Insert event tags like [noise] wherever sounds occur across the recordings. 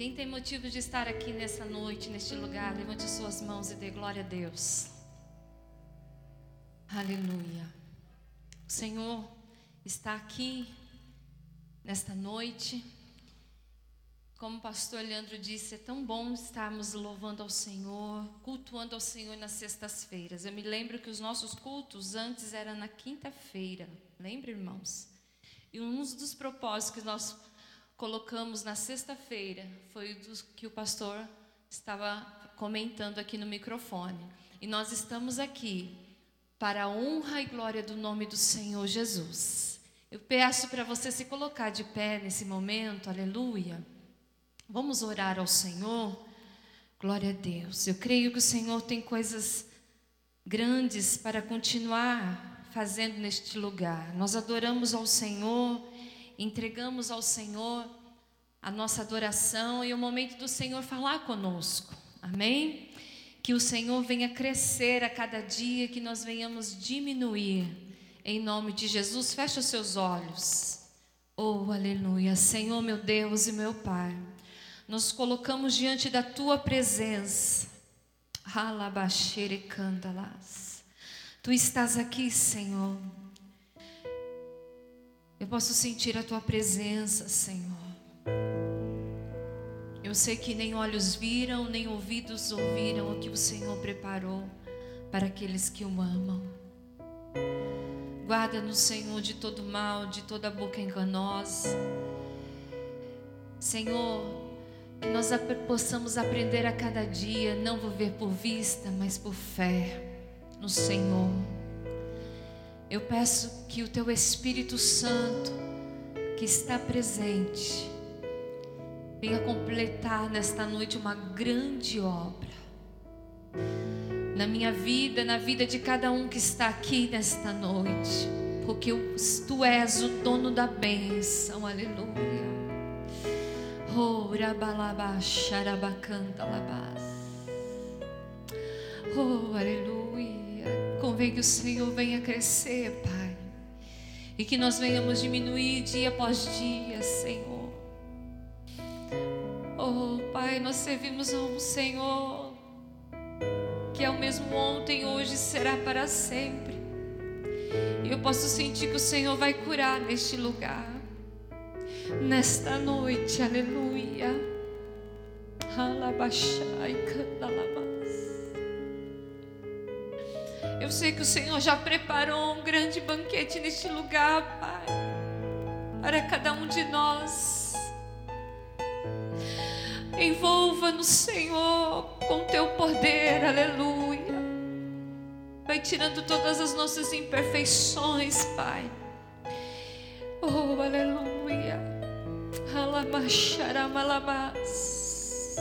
Quem tem motivo de estar aqui nessa noite, neste lugar, levante suas mãos e dê glória a Deus. Aleluia. O Senhor está aqui nesta noite. Como o pastor Leandro disse, é tão bom estarmos louvando ao Senhor, cultuando ao Senhor nas sextas-feiras. Eu me lembro que os nossos cultos antes eram na quinta-feira. Lembra, irmãos? E um dos propósitos que nós colocamos na sexta-feira foi o que o pastor estava comentando aqui no microfone. E nós estamos aqui para a honra e glória do nome do Senhor Jesus. Eu peço para você se colocar de pé nesse momento, aleluia. Vamos orar ao Senhor. Glória a Deus. Eu creio que o Senhor tem coisas grandes para continuar fazendo neste lugar. Nós adoramos ao Senhor entregamos ao Senhor a nossa adoração e o momento do Senhor falar conosco. Amém? Que o Senhor venha crescer a cada dia, que nós venhamos diminuir. Em nome de Jesus, feche os seus olhos. Oh, aleluia. Senhor, meu Deus e meu Pai, nos colocamos diante da tua presença. Alabaxere candalas. Tu estás aqui, Senhor. Eu posso sentir a tua presença, Senhor. Eu sei que nem olhos viram, nem ouvidos ouviram o que o Senhor preparou para aqueles que o amam. Guarda-nos, Senhor, de todo mal, de toda boca enganosa. Senhor, que nós possamos aprender a cada dia, não viver por vista, mas por fé no Senhor. Eu peço que o teu Espírito Santo, que está presente, venha completar nesta noite uma grande obra. Na minha vida, na vida de cada um que está aqui nesta noite, porque tu és o dono da bênção, aleluia. Oh, Oh, aleluia. Convém que o Senhor venha crescer, Pai. E que nós venhamos diminuir dia após dia, Senhor. Nós servimos a um Senhor que é o mesmo ontem, hoje será para sempre. E eu posso sentir que o Senhor vai curar neste lugar, nesta noite, aleluia. Eu sei que o Senhor já preparou um grande banquete neste lugar, Pai, para cada um de nós. Envolva-nos, Senhor, com teu poder, aleluia. Vai tirando todas as nossas imperfeições, Pai. Oh, aleluia. Alamacharamalabás.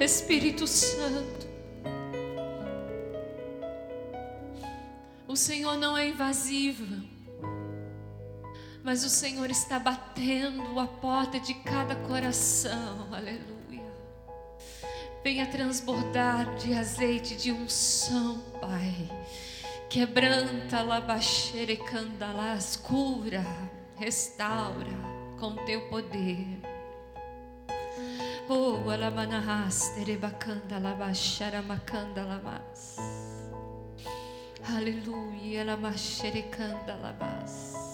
Espírito Santo, O Senhor não é invasivo, mas o Senhor está batendo a porta de cada coração, aleluia. Venha transbordar de azeite de unção, Pai. Quebranta, labaxere, candalás, cura, restaura com teu poder. Oh, alamanahas, terebacanda, labaxara, macanda, lamas. Aleluia, la mashericanda labas.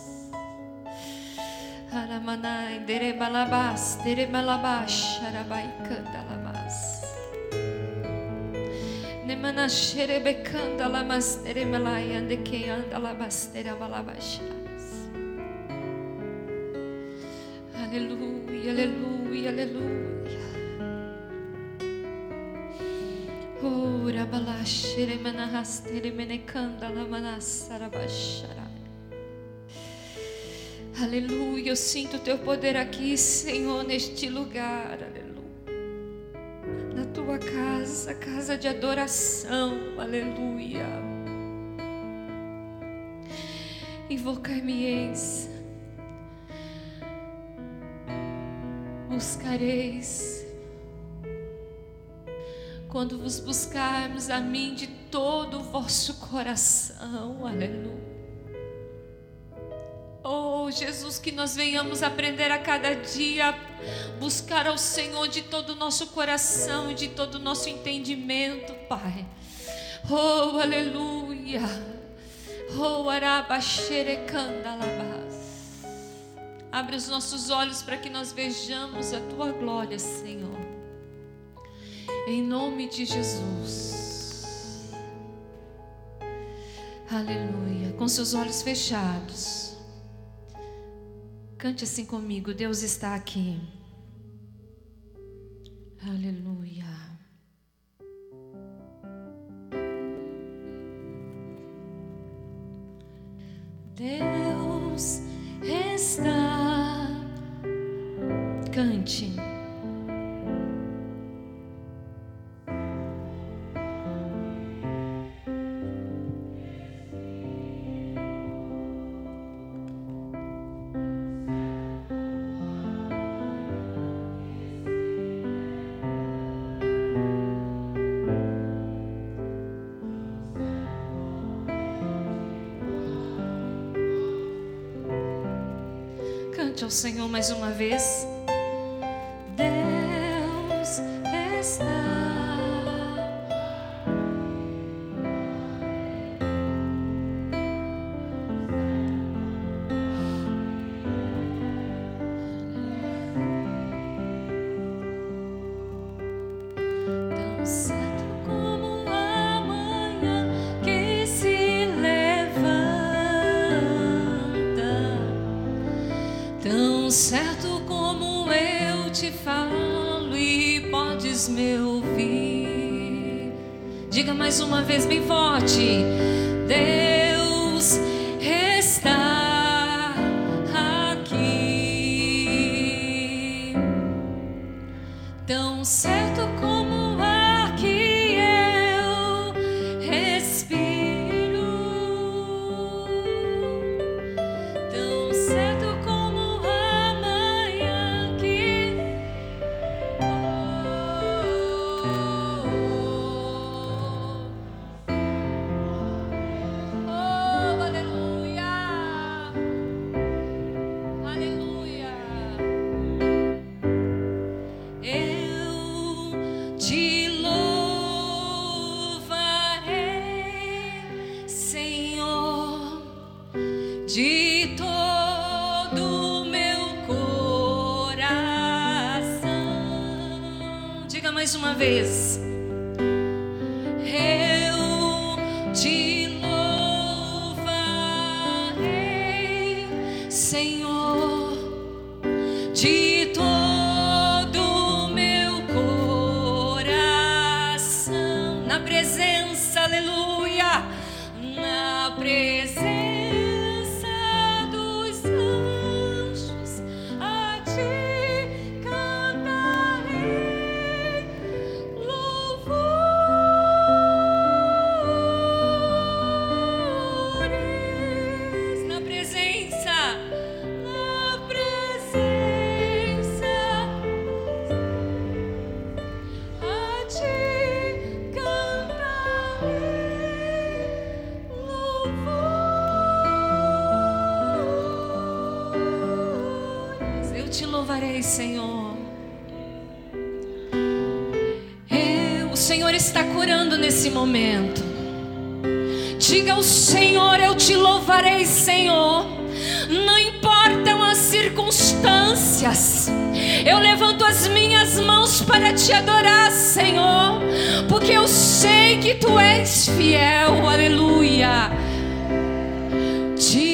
Aramanai, dereba labas, dereba labas, arabaicanda labas. Nemana xerebecanda lamas, deremalai, ande que anda labas, dereba labas. Aleluia, aleluia, aleluia. Aleluia, eu sinto o teu poder aqui, Senhor, neste lugar. Aleluia. Na tua casa, casa de adoração. Aleluia. Invocai-me-eis. Buscareis quando vos buscarmos a mim de todo o vosso coração. Aleluia. Jesus, que nós venhamos aprender a cada dia buscar ao Senhor de todo o nosso coração de todo o nosso entendimento, Pai. Oh, aleluia. Oh, arabaxerecandalabás. Abre os nossos olhos para que nós vejamos a tua glória, Senhor. Em nome de Jesus. Aleluia. Com seus olhos fechados. Cante assim comigo. Deus está aqui. Aleluia. Deus está. Cante. Ao Senhor mais uma vez. Uma vez. Senhor, porque eu sei que tu és fiel, aleluia. Te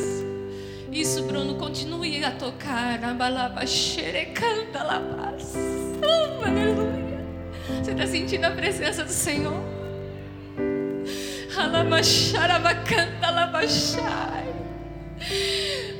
Isso, Bruno, continue a tocar. Oh, aleluia. Você está sentindo a presença do Senhor?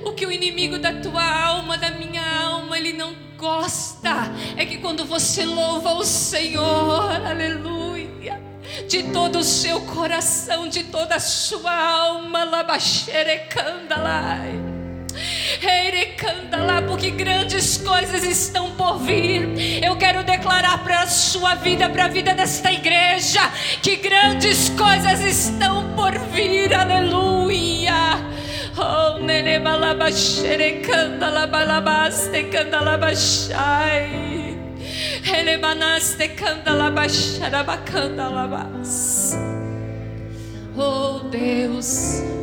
O que o inimigo da tua alma, da minha alma, ele não gosta é que quando você louva o Senhor, aleluia, de todo o seu coração, de toda a sua alma, labaxerecandalai lá, porque grandes coisas estão por vir. Eu quero declarar para a sua vida, para a vida desta igreja, que grandes coisas estão por vir. Aleluia. Oh. Oh Deus.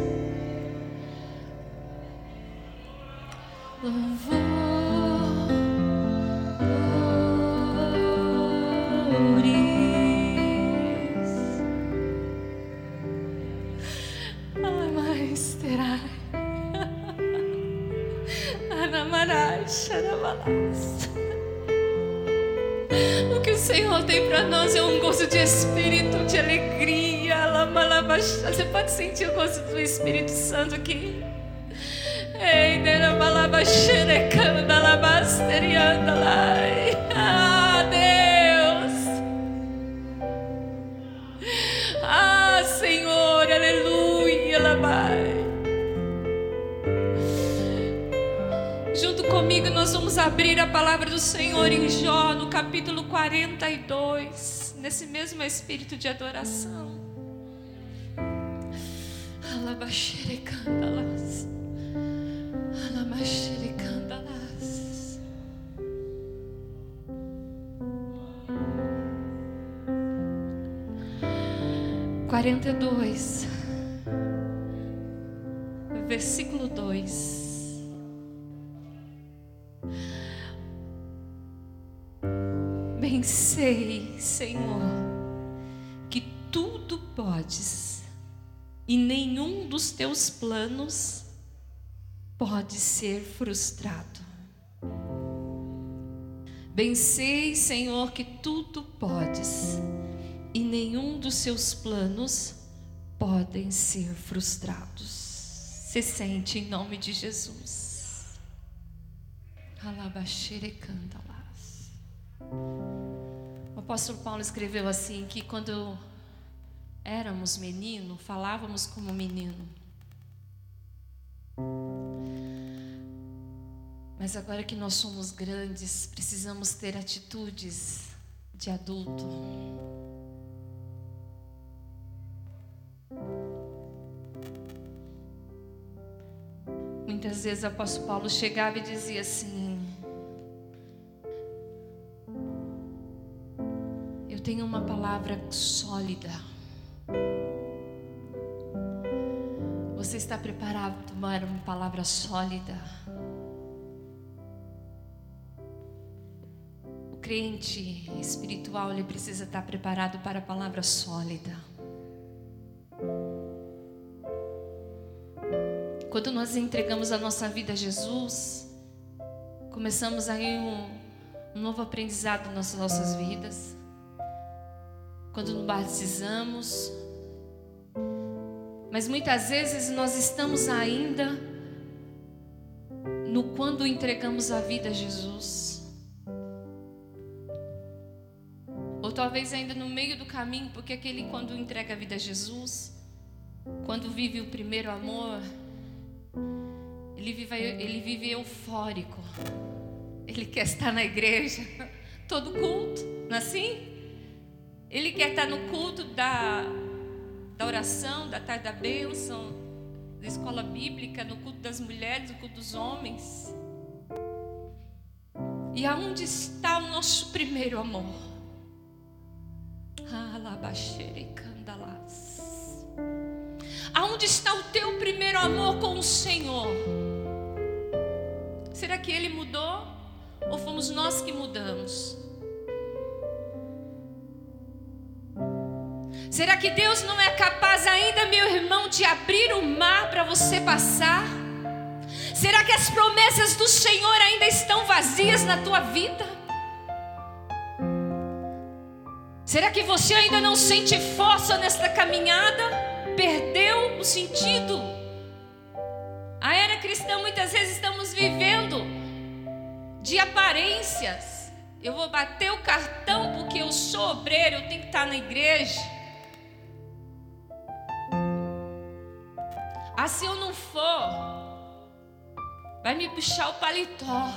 O que o Senhor tem para nós é um gozo de espírito, de alegria. Você pode sentir o gozo do Espírito Santo aqui? Ei, Ah, Deus. Ah, Senhor, aleluia, Junto comigo nós vamos abrir a palavra do Senhor em Jó, no capítulo 42, nesse mesmo espírito de adoração. Alabaxerecandalas. Quarenta e dois, versículo dois. Bem sei, Senhor, que tudo podes e nenhum dos teus planos pode ser frustrado. Bem sei, Senhor, que tudo podes e nenhum dos seus planos podem ser frustrados. Se sente em nome de Jesus. O apóstolo Paulo escreveu assim que quando éramos menino, falávamos como menino. Mas agora que nós somos grandes, precisamos ter atitudes de adulto. Muitas vezes o apóstolo Paulo chegava e dizia assim: Eu tenho uma palavra sólida. Você está preparado para tomar uma palavra sólida? Crente espiritual, ele precisa estar preparado para a palavra sólida. Quando nós entregamos a nossa vida a Jesus, começamos aí um, um novo aprendizado nas nossas vidas. Quando nos batizamos, mas muitas vezes nós estamos ainda no quando entregamos a vida a Jesus. Talvez ainda no meio do caminho, porque aquele quando entrega a vida a Jesus, quando vive o primeiro amor, ele vive, ele vive eufórico. Ele quer estar na igreja, [laughs] todo culto, não é assim? Ele quer estar no culto da, da oração, da tarde da bênção, da escola bíblica, no culto das mulheres, no culto dos homens. E aonde está o nosso primeiro amor? Aonde está o teu primeiro amor com o Senhor? Será que ele mudou? Ou fomos nós que mudamos? Será que Deus não é capaz ainda, meu irmão, de abrir o mar para você passar? Será que as promessas do Senhor ainda estão vazias na tua vida? Será que você ainda não sente força nesta caminhada? Perdeu o sentido? A era cristã muitas vezes estamos vivendo de aparências. Eu vou bater o cartão porque eu sou obreiro, eu tenho que estar na igreja. Ah, se eu não for, vai me puxar o paletó.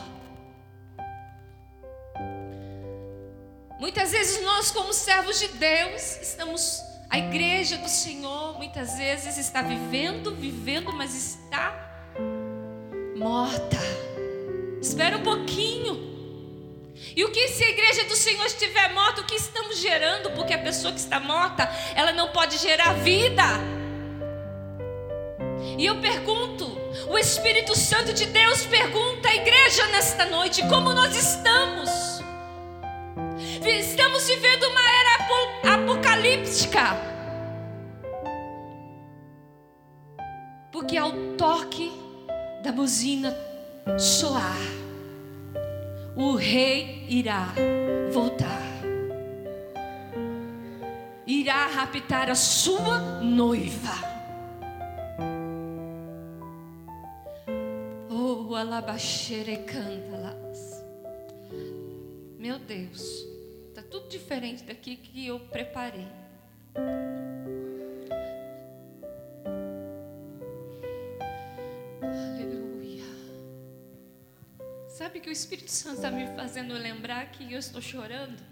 Muitas vezes nós, como servos de Deus, estamos, a igreja do Senhor, muitas vezes está vivendo, vivendo, mas está morta. Espera um pouquinho. E o que se a igreja do Senhor estiver morta, o que estamos gerando? Porque a pessoa que está morta, ela não pode gerar vida. E eu pergunto, o Espírito Santo de Deus pergunta à igreja nesta noite: como nós estamos? Estamos vivendo uma era apocalíptica. Porque ao toque da buzina soar, o rei irá voltar. Irá raptar a sua noiva. alabaxere cantalas. Meu Deus, diferente daqui que eu preparei. Aleluia. Sabe que o Espírito Santo está me fazendo lembrar que eu estou chorando?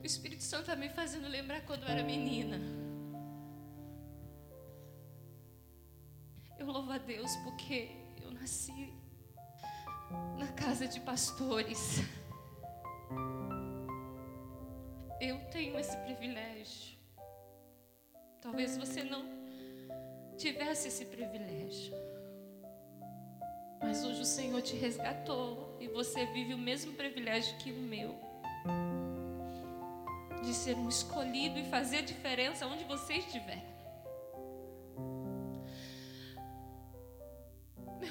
O Espírito Santo está me fazendo lembrar quando eu era menina. Eu louvo a Deus porque eu nasci na casa de pastores. Eu tenho esse privilégio. Talvez você não tivesse esse privilégio. Mas hoje o Senhor te resgatou e você vive o mesmo privilégio que o meu. De ser um escolhido e fazer diferença onde você estiver.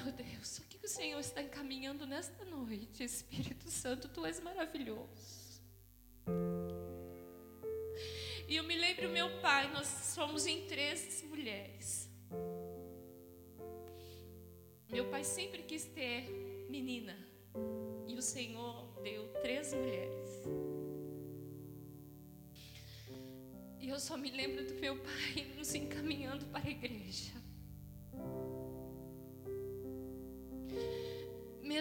Meu Deus, o que o Senhor está encaminhando nesta noite? Espírito Santo, tu és maravilhoso. E eu me lembro meu pai, nós somos em três mulheres. Meu pai sempre quis ter menina. E o Senhor deu três mulheres. E eu só me lembro do meu pai nos encaminhando para a igreja.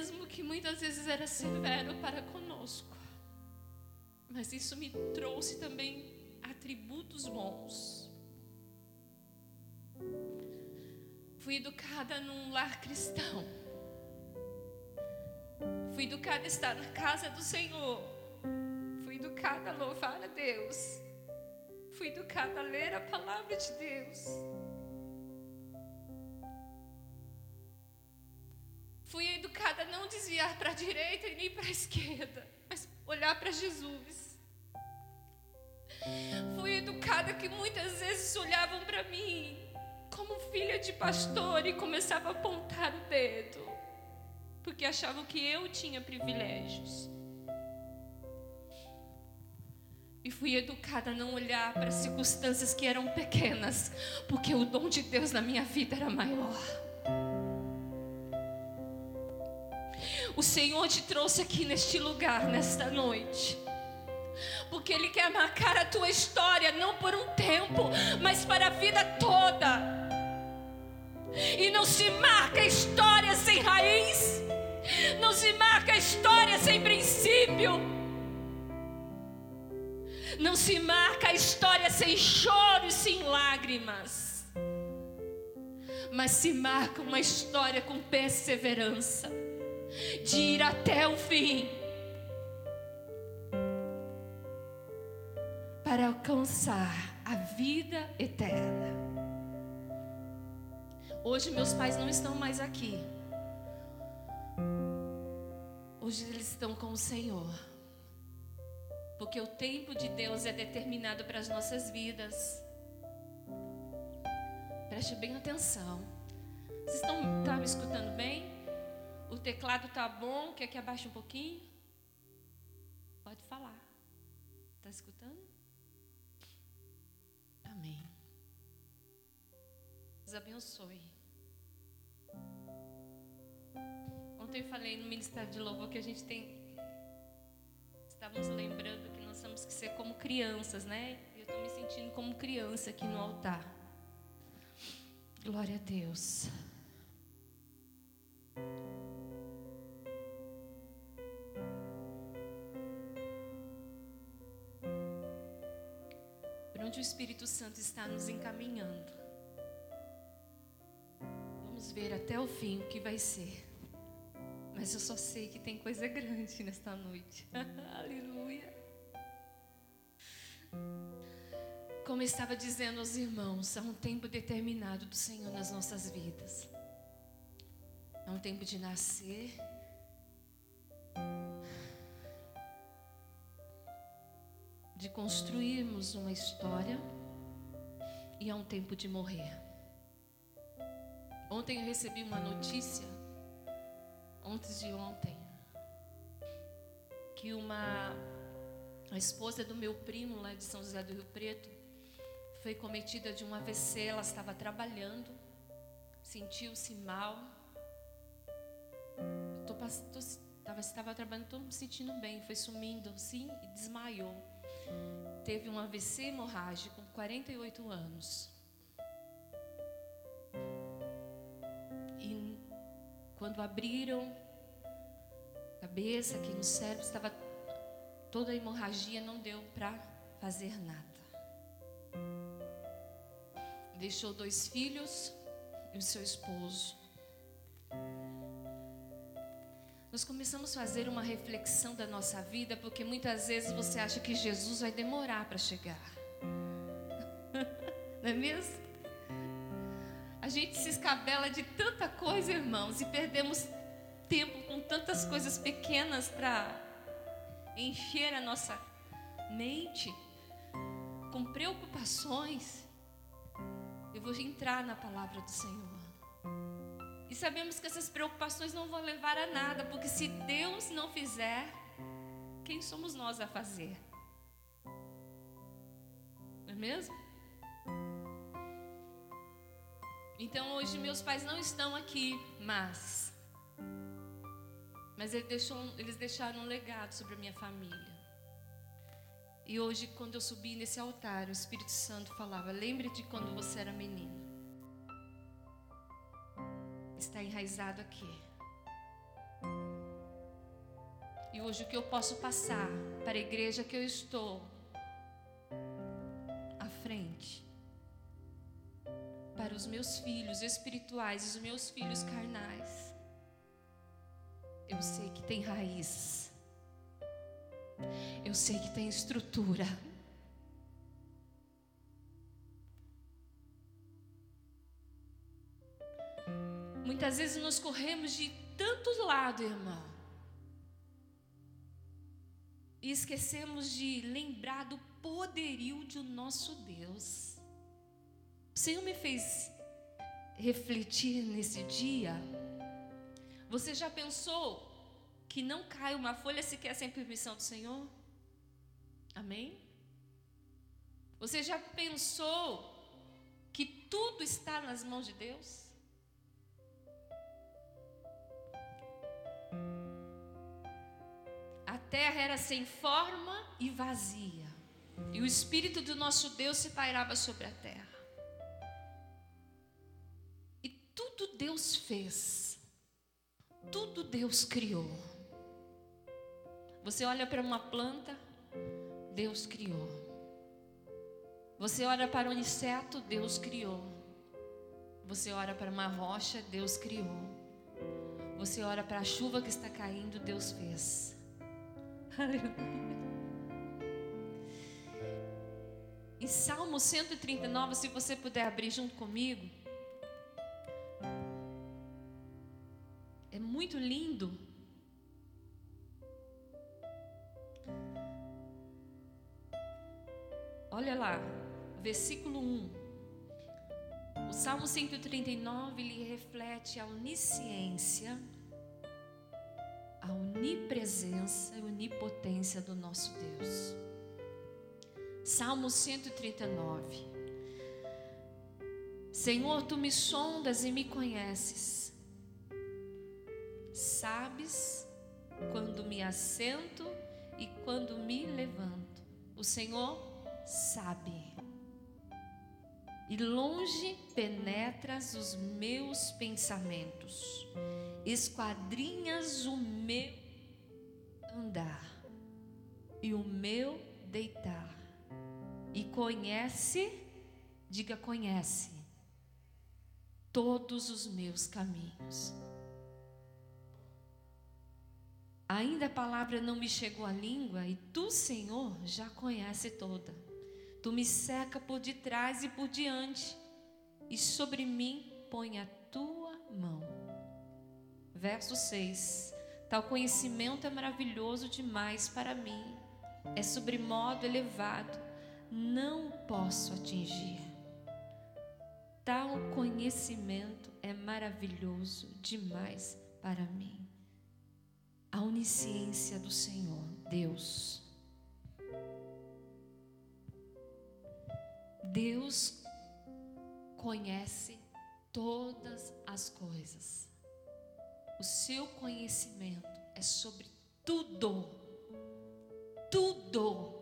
Mesmo que muitas vezes era severo para conosco. Mas isso me trouxe também atributos bons. Fui educada num lar cristão. Fui educada a estar na casa do Senhor. Fui educada a louvar a Deus. Fui educada a ler a palavra de Deus. Para a [laughs] esquerda, mas olhar para Jesus. Fui educada que muitas vezes olhavam para mim como filha de pastor e começavam a apontar o dedo, porque achavam que eu tinha privilégios. E fui educada a não olhar para circunstâncias que eram pequenas, porque o dom de Deus na minha vida era maior. O Senhor te trouxe aqui neste lugar, nesta noite. Porque Ele quer marcar a tua história, não por um tempo, mas para a vida toda. E não se marca história sem raiz, não se marca história sem princípio, não se marca a história sem choro e sem lágrimas, mas se marca uma história com perseverança de ir até o fim, para alcançar a vida eterna. Hoje meus pais não estão mais aqui. Hoje eles estão com o Senhor. Porque o tempo de Deus é determinado para as nossas vidas. Preste bem atenção. Vocês estão tá me escutando bem? O teclado tá bom? Quer que abaixe um pouquinho? Pode falar. Está escutando? Amém. Deus abençoe. Ontem eu falei no Ministério de Louvor que a gente tem. Estávamos lembrando que nós temos que ser como crianças, né? Eu estou me sentindo como criança aqui no altar. Glória a Deus. Onde o Espírito Santo está nos encaminhando. Vamos ver até o fim o que vai ser. Mas eu só sei que tem coisa grande nesta noite. [laughs] Aleluia. Como estava dizendo aos irmãos, há um tempo determinado do Senhor nas nossas vidas. É um tempo de nascer. De construirmos uma história. E é um tempo de morrer. Ontem eu recebi uma notícia antes de ontem, que uma a esposa do meu primo lá de São José do Rio Preto foi cometida de um AVC, ela estava trabalhando, sentiu-se mal. Tô, tô, tava, estava trabalhando, estou me sentindo bem, foi sumindo assim e desmaiou. Teve um AVC hemorrágico com 48 anos. Quando abriram a cabeça aqui no cérebro, estava toda a hemorragia, não deu para fazer nada. Deixou dois filhos e o seu esposo. Nós começamos a fazer uma reflexão da nossa vida, porque muitas vezes você acha que Jesus vai demorar para chegar. [laughs] Não é mesmo? A gente se escabela de tanta coisa, irmãos, e perdemos tempo com tantas coisas pequenas para encher a nossa mente com preocupações. Eu vou entrar na palavra do Senhor. E sabemos que essas preocupações não vão levar a nada, porque se Deus não fizer, quem somos nós a fazer? Não é mesmo? Então hoje meus pais não estão aqui, mas mas ele deixou, eles deixaram um legado sobre a minha família. E hoje, quando eu subi nesse altar, o Espírito Santo falava: lembre de quando você era menino. Está enraizado aqui. E hoje o que eu posso passar para a igreja que eu estou à frente para os meus filhos espirituais e os meus filhos carnais. Eu sei que tem raiz. Eu sei que tem estrutura. Muitas vezes nós corremos de tantos lados, irmão. E esquecemos de lembrar do poderio de nosso Deus. O Senhor me fez refletir nesse dia. Você já pensou que não cai uma folha sequer sem permissão do Senhor? Amém? Você já pensou que tudo está nas mãos de Deus? A terra era sem forma e vazia, e o Espírito do nosso Deus se pairava sobre a terra. tudo Deus fez, tudo Deus criou. Você olha para uma planta, Deus criou. Você olha para um inseto, Deus criou. Você olha para uma rocha, Deus criou. Você olha para a chuva que está caindo, Deus fez. Em Salmo 139, se você puder abrir junto comigo. É muito lindo. Olha lá, versículo 1. O Salmo 139 ele reflete a onisciência, a onipresença e onipotência do nosso Deus. Salmo 139. Senhor, tu me sondas e me conheces. Sabes quando me assento e quando me levanto. O Senhor sabe. E longe penetras os meus pensamentos, esquadrinhas o meu andar e o meu deitar, e conhece, diga conhece, todos os meus caminhos. Ainda a palavra não me chegou à língua e tu, Senhor, já conhece toda. Tu me seca por detrás e por diante, e sobre mim põe a tua mão. Verso 6: Tal conhecimento é maravilhoso demais para mim, é sobremodo elevado, não posso atingir. Tal conhecimento é maravilhoso demais para mim a onisciência do Senhor, Deus. Deus conhece todas as coisas. O seu conhecimento é sobre tudo. Tudo.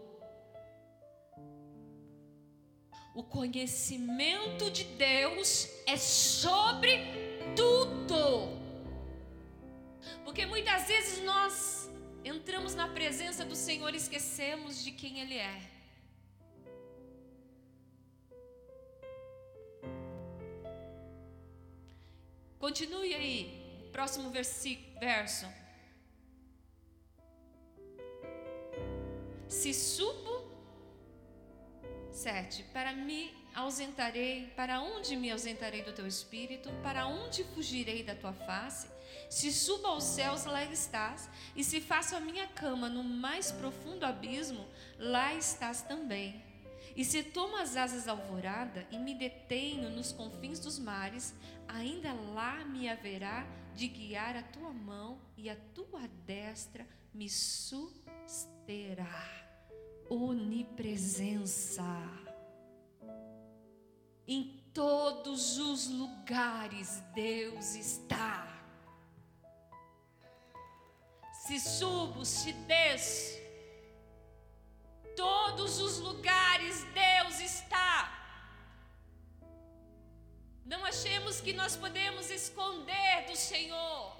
O conhecimento de Deus é sobre tudo. Porque muitas vezes nós entramos na presença do Senhor e esquecemos de quem Ele é. Continue aí, próximo verso. Se subo, sete, para me ausentarei, para onde me ausentarei do teu espírito, para onde fugirei da tua face? Se suba aos céus, lá estás, e se faço a minha cama no mais profundo abismo, lá estás também. E se tomo as asas alvorada e me detenho nos confins dos mares, ainda lá me haverá de guiar a tua mão e a tua destra me susterá. Onipresença. Em todos os lugares Deus está se subo, se desço, todos os lugares Deus está. Não achemos que nós podemos esconder do Senhor.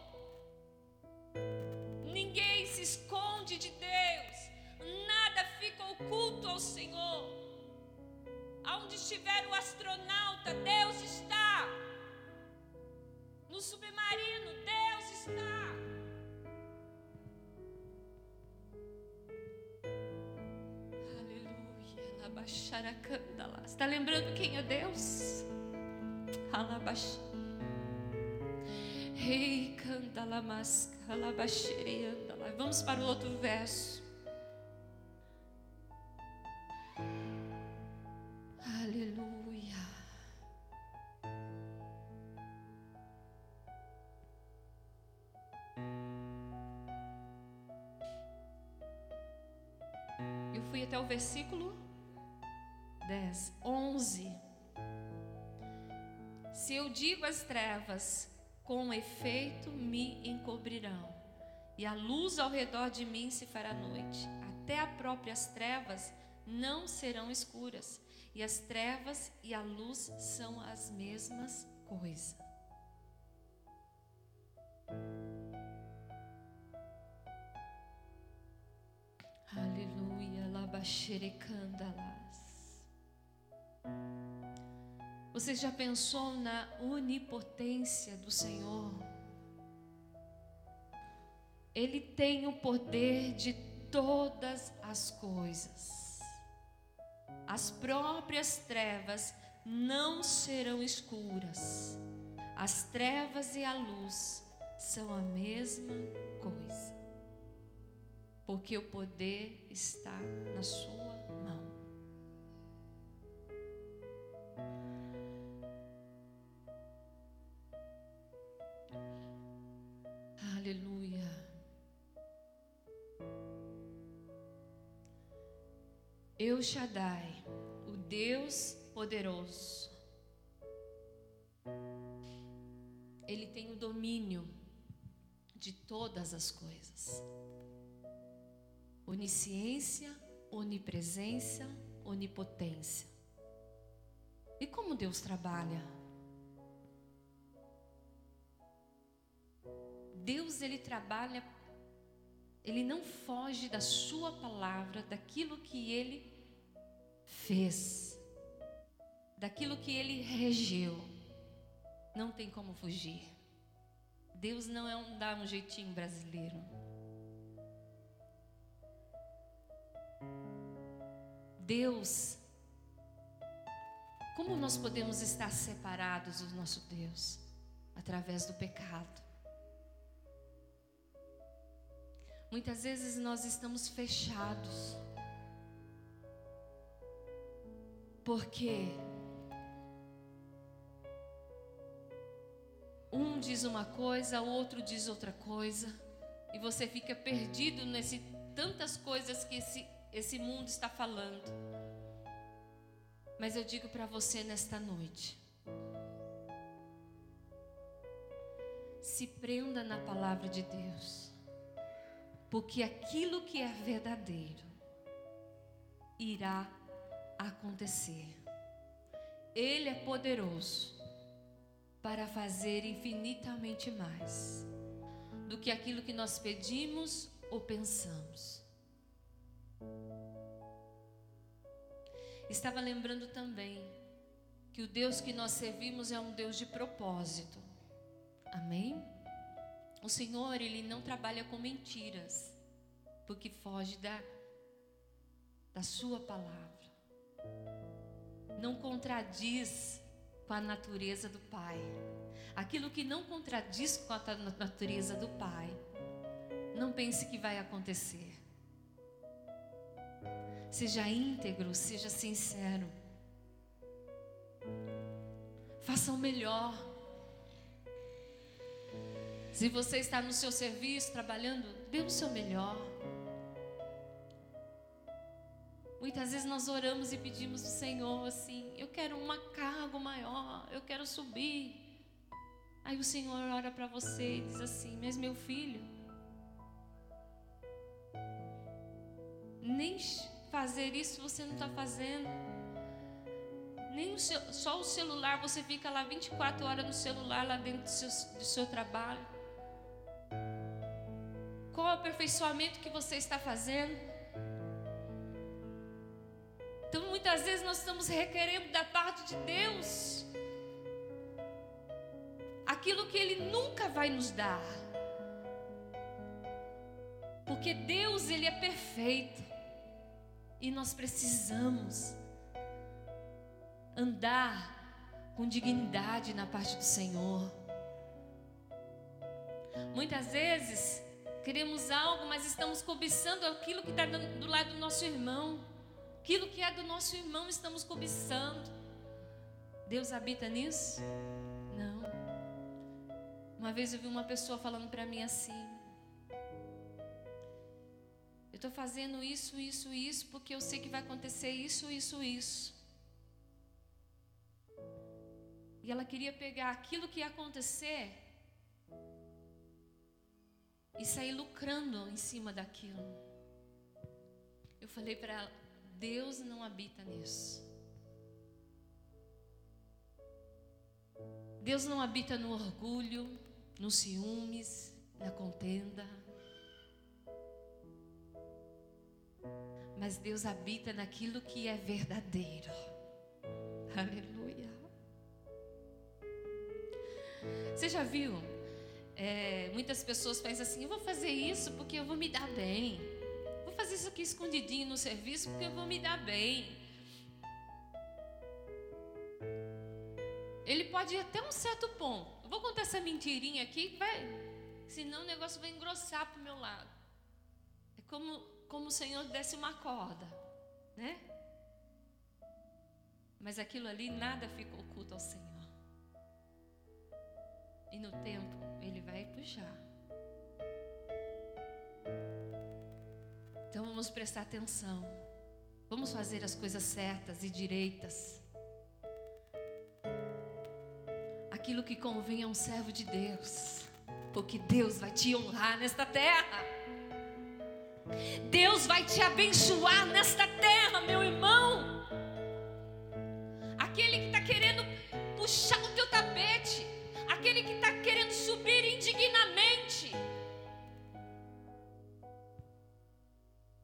Ninguém se esconde de Deus, nada fica oculto ao Senhor. Aonde estiver o astronauta, Deus está. No submarino, Deus está. Está lembrando quem é Deus? Alabax. Rei lamasca, alabaxerianda. Vamos para o outro verso. Aleluia. Eu fui até o versículo 10, 11. Se eu digo às trevas, com efeito me encobrirão, e a luz ao redor de mim se fará noite, até as próprias trevas não serão escuras, e as trevas e a luz são as mesmas coisas. Aleluia, labaxerecandalas. Você já pensou na onipotência do Senhor? Ele tem o poder de todas as coisas. As próprias trevas não serão escuras. As trevas e a luz são a mesma coisa. Porque o poder está na sua mão. Eu Shaddai, o Deus poderoso. Ele tem o domínio de todas as coisas. Onisciência, onipresença, onipotência. E como Deus trabalha? Deus ele trabalha, ele não foge da sua palavra, daquilo que ele fez, daquilo que ele regeu. Não tem como fugir. Deus não é um dá um jeitinho brasileiro. Deus, como nós podemos estar separados do nosso Deus? Através do pecado. Muitas vezes nós estamos fechados. Porque um diz uma coisa, o outro diz outra coisa, e você fica perdido nesse tantas coisas que esse, esse mundo está falando. Mas eu digo para você nesta noite: se prenda na palavra de Deus porque aquilo que é verdadeiro irá acontecer. Ele é poderoso para fazer infinitamente mais do que aquilo que nós pedimos ou pensamos. Estava lembrando também que o Deus que nós servimos é um Deus de propósito. Amém? O Senhor, Ele não trabalha com mentiras, porque foge da, da Sua palavra. Não contradiz com a natureza do Pai. Aquilo que não contradiz com a natureza do Pai, não pense que vai acontecer. Seja íntegro, seja sincero. Faça o melhor. Se você está no seu serviço, trabalhando, dê o seu melhor. Muitas vezes nós oramos e pedimos ao Senhor assim: eu quero uma cargo maior, eu quero subir. Aí o Senhor ora para você e diz assim: Mas meu filho, nem fazer isso você não está fazendo. Nem o seu, só o celular, você fica lá 24 horas no celular, lá dentro do seu, do seu trabalho. Qual o aperfeiçoamento que você está fazendo? Então, muitas vezes nós estamos requerendo da parte de Deus aquilo que Ele nunca vai nos dar. Porque Deus, Ele é perfeito. E nós precisamos andar com dignidade na parte do Senhor. Muitas vezes queremos algo, mas estamos cobiçando aquilo que está do lado do nosso irmão. Aquilo que é do nosso irmão estamos cobiçando. Deus habita nisso? Não. Uma vez eu vi uma pessoa falando para mim assim: Eu estou fazendo isso, isso, isso, porque eu sei que vai acontecer isso, isso, isso. E ela queria pegar aquilo que ia acontecer e sair lucrando em cima daquilo. Eu falei para ela: Deus não habita nisso. Deus não habita no orgulho, no ciúmes, na contenda. Mas Deus habita naquilo que é verdadeiro. Aleluia. Você já viu? É, muitas pessoas pensam assim: eu vou fazer isso porque eu vou me dar bem. Vou fazer isso aqui escondidinho no serviço porque eu vou me dar bem. Ele pode ir até um certo ponto. Eu vou contar essa mentirinha aqui vai. Senão o negócio vai engrossar para o meu lado. É como, como o Senhor desse uma corda, né? Mas aquilo ali nada fica oculto ao Senhor. E no tempo, Ele vai puxar. Então vamos prestar atenção. Vamos fazer as coisas certas e direitas. Aquilo que convém a um servo de Deus. Porque Deus vai te honrar nesta terra. Deus vai te abençoar nesta terra, meu irmão.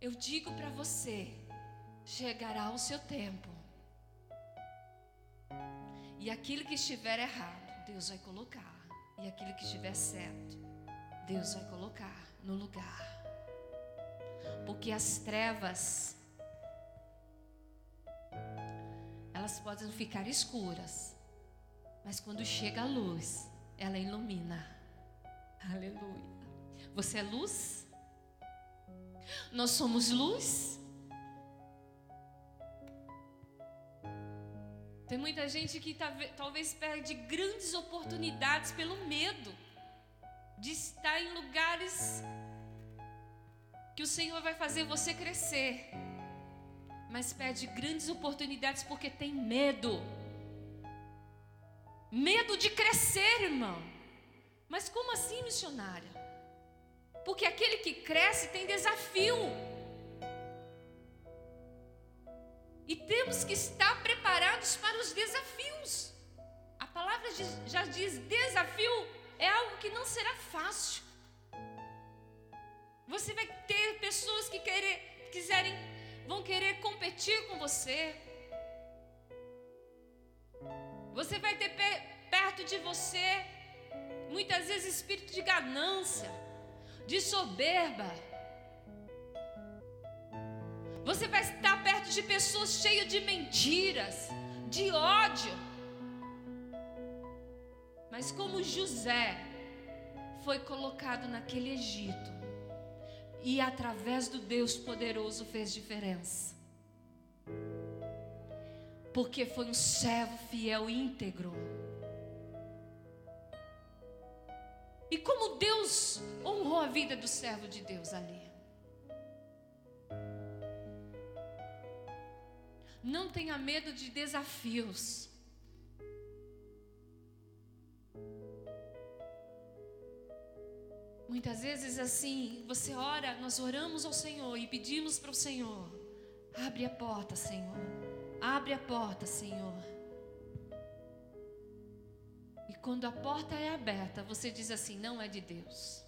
Eu digo para você, chegará o seu tempo. E aquilo que estiver errado, Deus vai colocar. E aquilo que estiver certo, Deus vai colocar no lugar. Porque as trevas, elas podem ficar escuras, mas quando chega a luz, ela ilumina. Aleluia. Você é luz? Nós somos luz? Tem muita gente que tá, talvez perde grandes oportunidades pelo medo de estar em lugares que o Senhor vai fazer você crescer, mas perde grandes oportunidades porque tem medo. Medo de crescer, irmão. Mas como assim, missionária? Porque aquele que cresce tem desafio. E temos que estar preparados para os desafios. A palavra já diz: desafio é algo que não será fácil. Você vai ter pessoas que querer, quiserem, vão querer competir com você. Você vai ter perto de você, muitas vezes, espírito de ganância, de soberba você vai estar perto de pessoas cheias de mentiras, de ódio. Mas como José foi colocado naquele Egito e através do Deus poderoso fez diferença. Porque foi um servo fiel e íntegro. E como Deus honrou a vida do servo de Deus ali. Não tenha medo de desafios. Muitas vezes assim, você ora, nós oramos ao Senhor e pedimos para o Senhor: abre a porta, Senhor. Abre a porta, Senhor. Quando a porta é aberta, você diz assim: não é de Deus.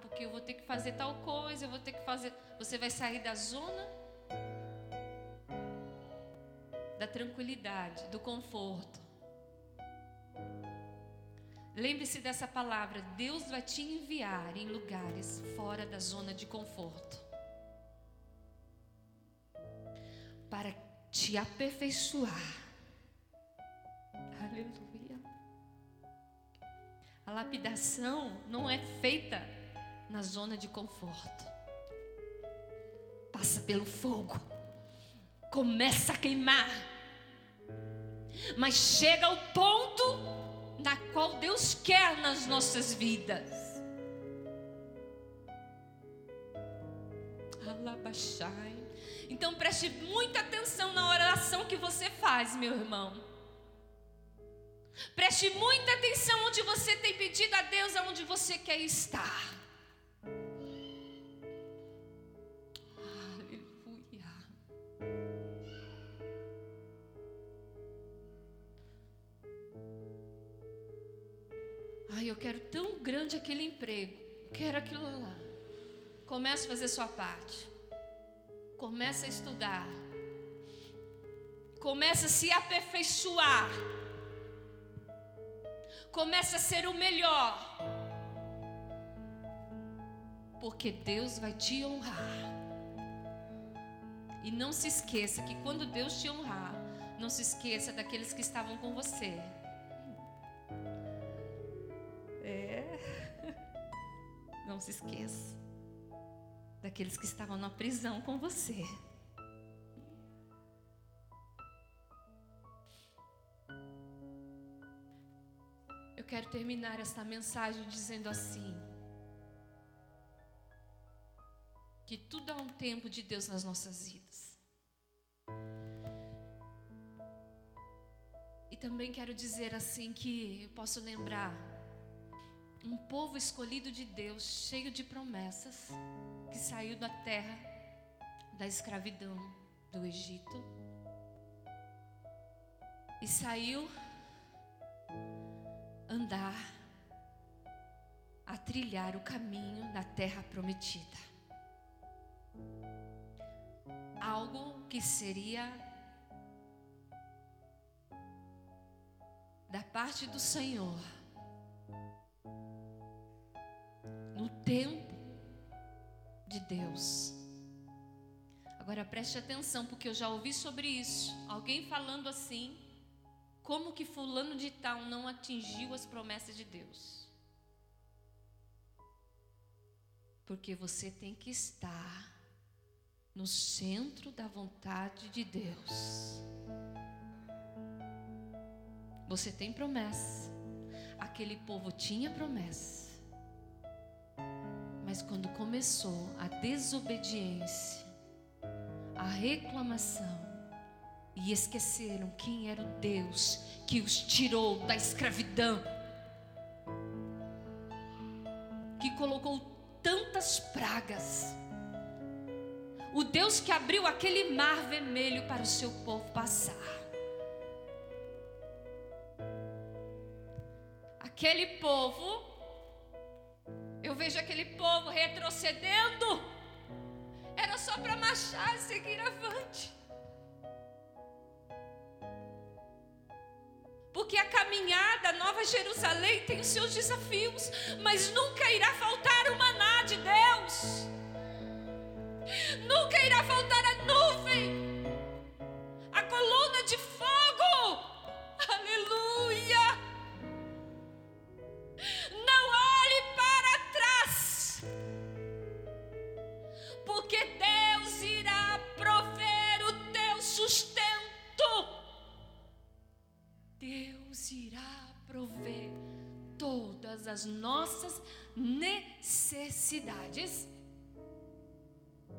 porque eu vou ter que fazer tal coisa, eu vou ter que fazer. Você vai sair da zona da tranquilidade, do conforto. Lembre-se dessa palavra: Deus vai te enviar em lugares fora da zona de conforto para te aperfeiçoar. Aleluia. A lapidação não é feita na zona de conforto. Passa pelo fogo, começa a queimar, mas chega ao ponto na qual Deus quer nas nossas vidas. Alabachai. Então preste muita atenção na oração que você faz, meu irmão. Preste muita atenção onde você tem pedido a Deus, aonde você quer estar. Ai, eu quero tão grande aquele emprego. Quero aquilo lá. Comece a fazer sua parte. Comece a estudar. Comece a se aperfeiçoar. Comece a ser o melhor. Porque Deus vai te honrar. E não se esqueça que quando Deus te honrar, não se esqueça daqueles que estavam com você. [laughs] Não se esqueça daqueles que estavam na prisão com você. Eu quero terminar esta mensagem dizendo assim: que tudo há um tempo de Deus nas nossas vidas. E também quero dizer assim que eu posso lembrar um povo escolhido de Deus, cheio de promessas, que saiu da terra da escravidão do Egito e saiu andar a trilhar o caminho da terra prometida. Algo que seria da parte do Senhor no tempo de Deus. Agora preste atenção, porque eu já ouvi sobre isso. Alguém falando assim, como que fulano de tal não atingiu as promessas de Deus? Porque você tem que estar no centro da vontade de Deus. Você tem promessa. Aquele povo tinha promessa. Mas quando começou a desobediência, a reclamação, e esqueceram quem era o Deus que os tirou da escravidão, que colocou tantas pragas, o Deus que abriu aquele mar vermelho para o seu povo passar. Aquele povo, eu vejo aquele povo retrocedendo, era só para marchar e seguir avante. Porque a caminhada Nova Jerusalém tem os seus desafios, mas nunca irá faltar o maná de Deus. Nunca irá faltar a todas as nossas necessidades.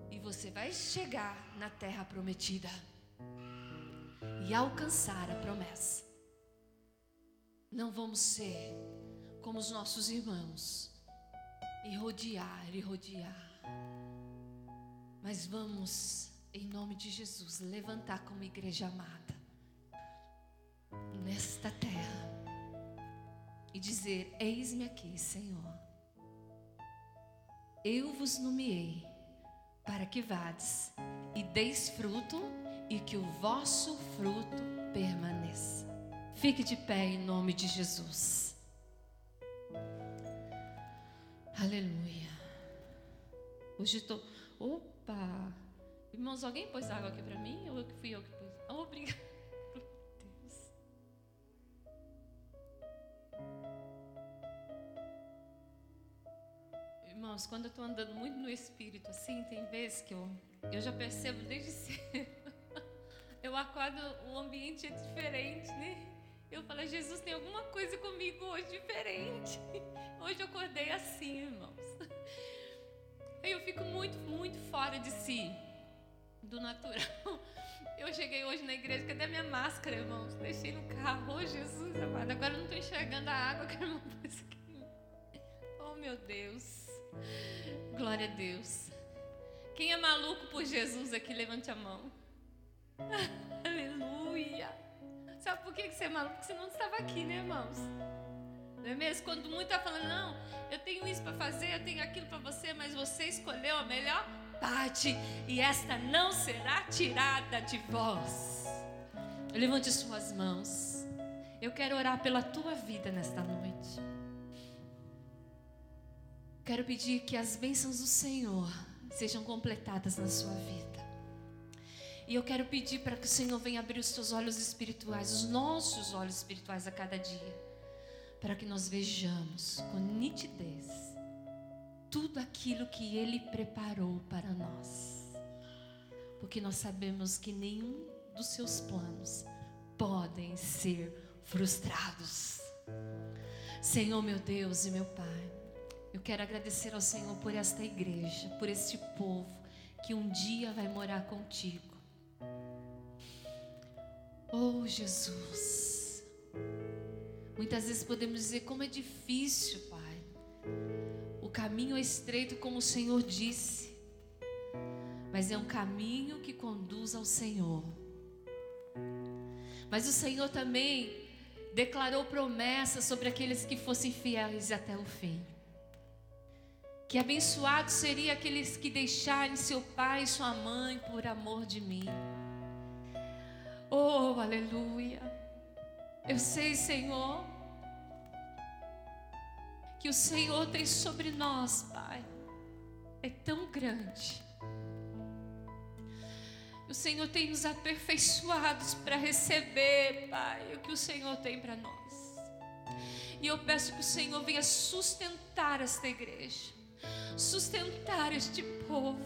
E você vai chegar na terra prometida e alcançar a promessa. Não vamos ser como os nossos irmãos e rodear e rodear. Mas vamos, em nome de Jesus, levantar como igreja amada nesta terra e dizer: Eis-me aqui, Senhor. Eu vos nomeei para que vades e deis fruto e que o vosso fruto permaneça. Fique de pé em nome de Jesus. Aleluia. Hoje estou. Opa! Irmãos, alguém pôs água aqui para mim? Ou fui eu que pus? Obrigada. Irmãos, quando eu estou andando muito no Espírito, assim, tem vezes que eu, eu já percebo desde [laughs] cedo. Eu acordo, o ambiente é diferente, né? Eu falo, Jesus, tem alguma coisa comigo hoje diferente. [laughs] Hoje eu acordei assim, irmãos. [laughs] Eu fico muito, muito fora de si, do natural. Eu cheguei hoje na igreja, cadê minha máscara, irmãos? Deixei no carro, oh Jesus amado, agora eu não estou enxergando a água que a irmã pôs aqui. Oh meu Deus. Glória a Deus. Quem é maluco por Jesus aqui, levante a mão. [laughs] Aleluia. Sabe por que você é maluco? Porque você não estava aqui, né, irmãos? Não é mesmo? Quando muito está falando, não, eu tenho isso para fazer, eu tenho aquilo para você, mas você escolheu a melhor parte e esta não será tirada de vós. Levante suas mãos. Eu quero orar pela tua vida nesta noite. Quero pedir que as bênçãos do Senhor sejam completadas na sua vida. E eu quero pedir para que o Senhor venha abrir os teus olhos espirituais, os nossos olhos espirituais a cada dia, para que nós vejamos com nitidez tudo aquilo que Ele preparou para nós. Porque nós sabemos que nenhum dos seus planos podem ser frustrados. Senhor meu Deus e meu Pai, eu quero agradecer ao Senhor por esta igreja, por este povo que um dia vai morar contigo. Oh Jesus, muitas vezes podemos dizer como é difícil, Pai. O caminho é estreito, como o Senhor disse, mas é um caminho que conduz ao Senhor. Mas o Senhor também declarou promessas sobre aqueles que fossem fiéis até o fim. Que abençoados seriam aqueles que deixarem seu pai e sua mãe por amor de mim. Oh, aleluia. Eu sei, Senhor, que o Senhor tem sobre nós, Pai, é tão grande. O Senhor tem nos aperfeiçoados para receber, Pai, o que o Senhor tem para nós. E eu peço que o Senhor venha sustentar esta igreja sustentar este povo.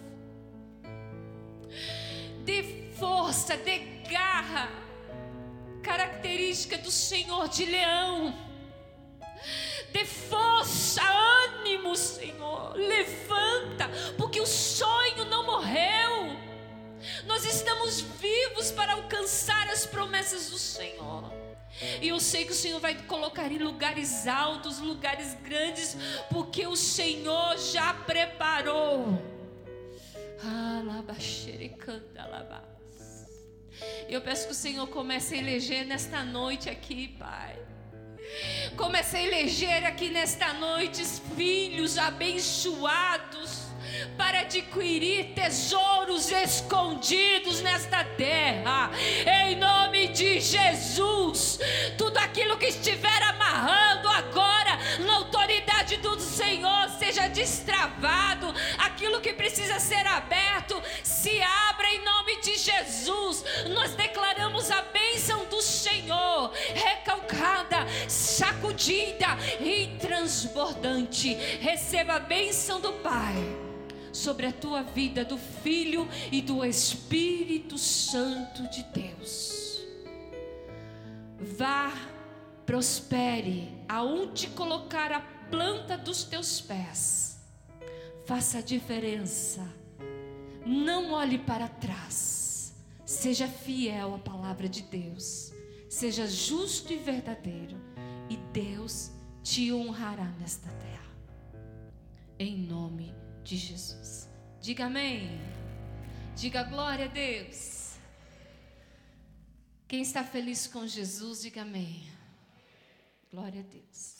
Dê força, dê garra, característica do Senhor de leão. Dê força, ânimo, Senhor. Levanta, porque o sonho não morreu. Nós estamos vivos para alcançar as promessas do Senhor. E eu sei que o Senhor vai colocar em lugares altos, lugares grandes, porque o Senhor já preparou. Eu peço que o Senhor comece a eleger nesta noite aqui, Pai. Comece a eleger aqui nesta noite filhos abençoados para adquirir tesouros escondidos nesta terra. Em nome de Jesus, tudo aquilo que estiver amarrando agora na autoridade do Senhor seja destravado, aquilo que precisa ser aberto se abra em nome de Jesus. Nós declaramos a bênção do Senhor, recalcada, sacudida e transbordante. Receba a bênção do Pai sobre a tua vida, do Filho e do Espírito Santo de Deus. Vá, prospere, aonde colocar a planta dos teus pés. Faça a diferença. Não olhe para trás. Seja fiel à palavra de Deus. Seja justo e verdadeiro. E Deus te honrará nesta terra. Em nome de de Jesus. Diga amém. Diga glória a Deus. Quem está feliz com Jesus, diga amém. Glória a Deus.